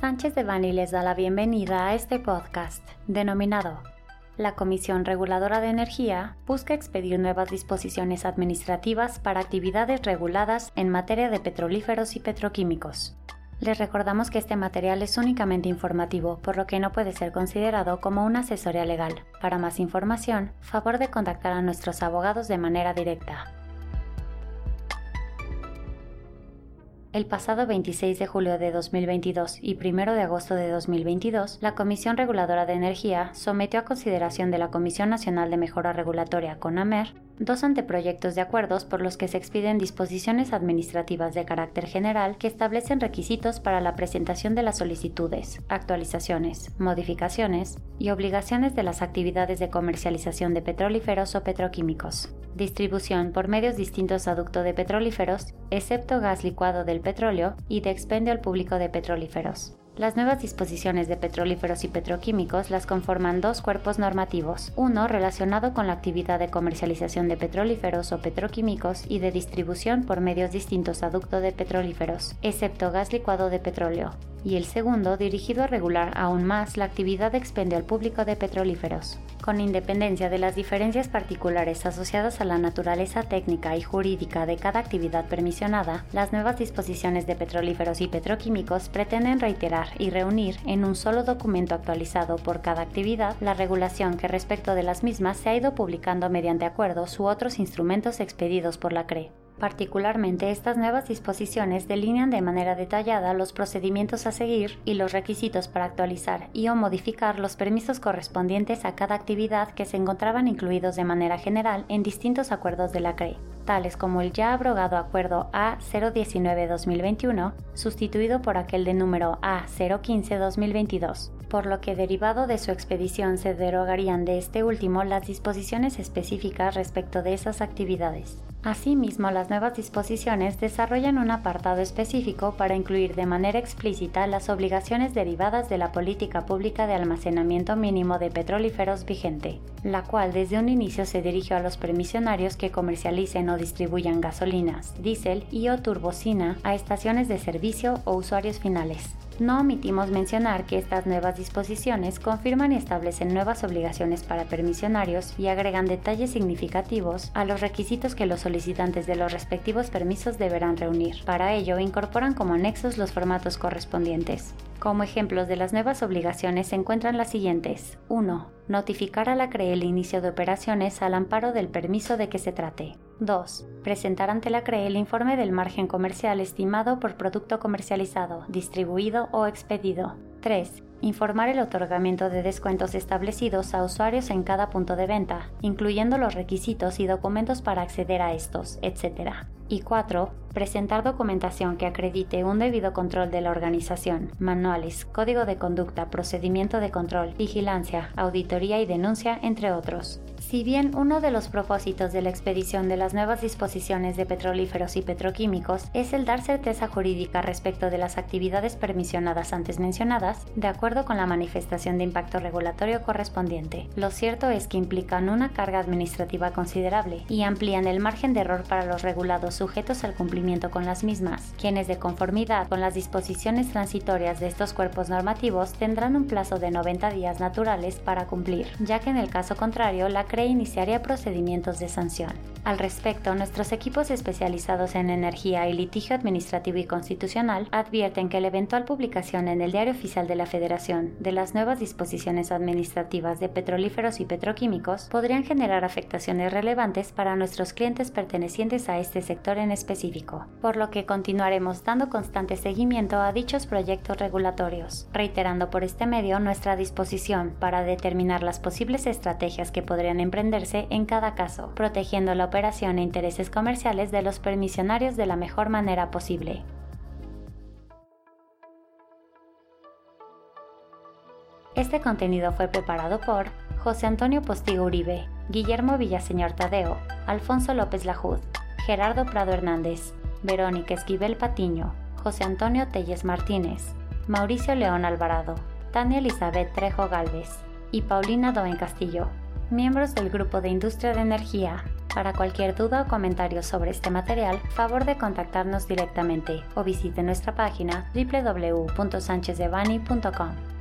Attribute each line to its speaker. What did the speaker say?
Speaker 1: Sánchez de Bani les da la bienvenida a este podcast, denominado La Comisión Reguladora de Energía busca expedir nuevas disposiciones administrativas para actividades reguladas en materia de petrolíferos y petroquímicos. Les recordamos que este material es únicamente informativo, por lo que no puede ser considerado como una asesoría legal. Para más información, favor de contactar a nuestros abogados de manera directa. El pasado 26 de julio de 2022 y 1 de agosto de 2022, la Comisión Reguladora de Energía sometió a consideración de la Comisión Nacional de Mejora Regulatoria, CONAMER, dos anteproyectos de acuerdos por los que se expiden disposiciones administrativas de carácter general que establecen requisitos para la presentación de las solicitudes, actualizaciones, modificaciones y obligaciones de las actividades de comercialización de petrolíferos o petroquímicos distribución por medios distintos a ducto de petrolíferos, excepto gas licuado del petróleo y de expendio al público de petrolíferos. Las nuevas disposiciones de petrolíferos y petroquímicos las conforman dos cuerpos normativos, uno relacionado con la actividad de comercialización de petrolíferos o petroquímicos y de distribución por medios distintos a de petrolíferos, excepto gas licuado de petróleo, y el segundo dirigido a regular aún más la actividad de expendio al público de petrolíferos. Con independencia de las diferencias particulares asociadas a la naturaleza técnica y jurídica de cada actividad permisionada, las nuevas disposiciones de petrolíferos y petroquímicos pretenden reiterar y reunir en un solo documento actualizado por cada actividad la regulación que respecto de las mismas se ha ido publicando mediante acuerdos u otros instrumentos expedidos por la CRE. Particularmente, estas nuevas disposiciones delinean de manera detallada los procedimientos a seguir y los requisitos para actualizar y o modificar los permisos correspondientes a cada actividad que se encontraban incluidos de manera general en distintos acuerdos de la CRE, tales como el ya abrogado Acuerdo A019-2021, sustituido por aquel de número A015-2022, por lo que derivado de su expedición se derogarían de este último las disposiciones específicas respecto de esas actividades. Asimismo, las nuevas disposiciones desarrollan un apartado específico para incluir de manera explícita las obligaciones derivadas de la política pública de almacenamiento mínimo de petrolíferos vigente, la cual desde un inicio se dirigió a los permisionarios que comercialicen o distribuyan gasolinas, diésel y o turbocina a estaciones de servicio o usuarios finales no omitimos mencionar que estas nuevas disposiciones confirman y establecen nuevas obligaciones para permisionarios y agregan detalles significativos a los requisitos que los solicitantes de los respectivos permisos deberán reunir. Para ello, incorporan como anexos los formatos correspondientes. Como ejemplos de las nuevas obligaciones se encuentran las siguientes. 1. Notificar a la CRE el inicio de operaciones al amparo del permiso de que se trate. 2. Presentar ante la CRE el informe del margen comercial estimado por producto comercializado, distribuido o expedido. 3. Informar el otorgamiento de descuentos establecidos a usuarios en cada punto de venta, incluyendo los requisitos y documentos para acceder a estos, etc. Y 4. Presentar documentación que acredite un debido control de la organización, manuales, código de conducta, procedimiento de control, vigilancia, auditoría y denuncia, entre otros. Si bien uno de los propósitos de la expedición de las nuevas disposiciones de petrolíferos y petroquímicos es el dar certeza jurídica respecto de las actividades permisionadas antes mencionadas, de acuerdo con la manifestación de impacto regulatorio correspondiente, lo cierto es que implican una carga administrativa considerable y amplían el margen de error para los regulados sujetos al cumplimiento con las mismas, quienes de conformidad con las disposiciones transitorias de estos cuerpos normativos tendrán un plazo de 90 días naturales para cumplir, ya que en el caso contrario la iniciaría procedimientos de sanción. Al respecto, nuestros equipos especializados en energía y litigio administrativo y constitucional advierten que la eventual publicación en el Diario De la Federación de las nuevas disposiciones administrativas de petrolíferos y petroquímicos podrían generar afectaciones relevantes para nuestros clientes pertenecientes a este sector en específico, por lo que continuaremos dando constante seguimiento a dichos proyectos regulatorios, reiterando por este medio nuestra disposición para determinar las posibles estrategias que podrían emprenderse en cada caso, protegiendo la operación e intereses comerciales de los permisionarios de la mejor manera posible. Este contenido fue preparado por José Antonio Postigo Uribe, Guillermo Villaseñor Tadeo, Alfonso López Lajud, Gerardo Prado Hernández, Verónica Esquivel Patiño, José Antonio Telles Martínez, Mauricio León Alvarado, Tania Elizabeth Trejo Galvez y Paulina Doen Castillo, miembros del Grupo de Industria de Energía Para cualquier duda o comentario sobre este material, favor de contactarnos directamente o visite nuestra página www.sanchezdevani.com.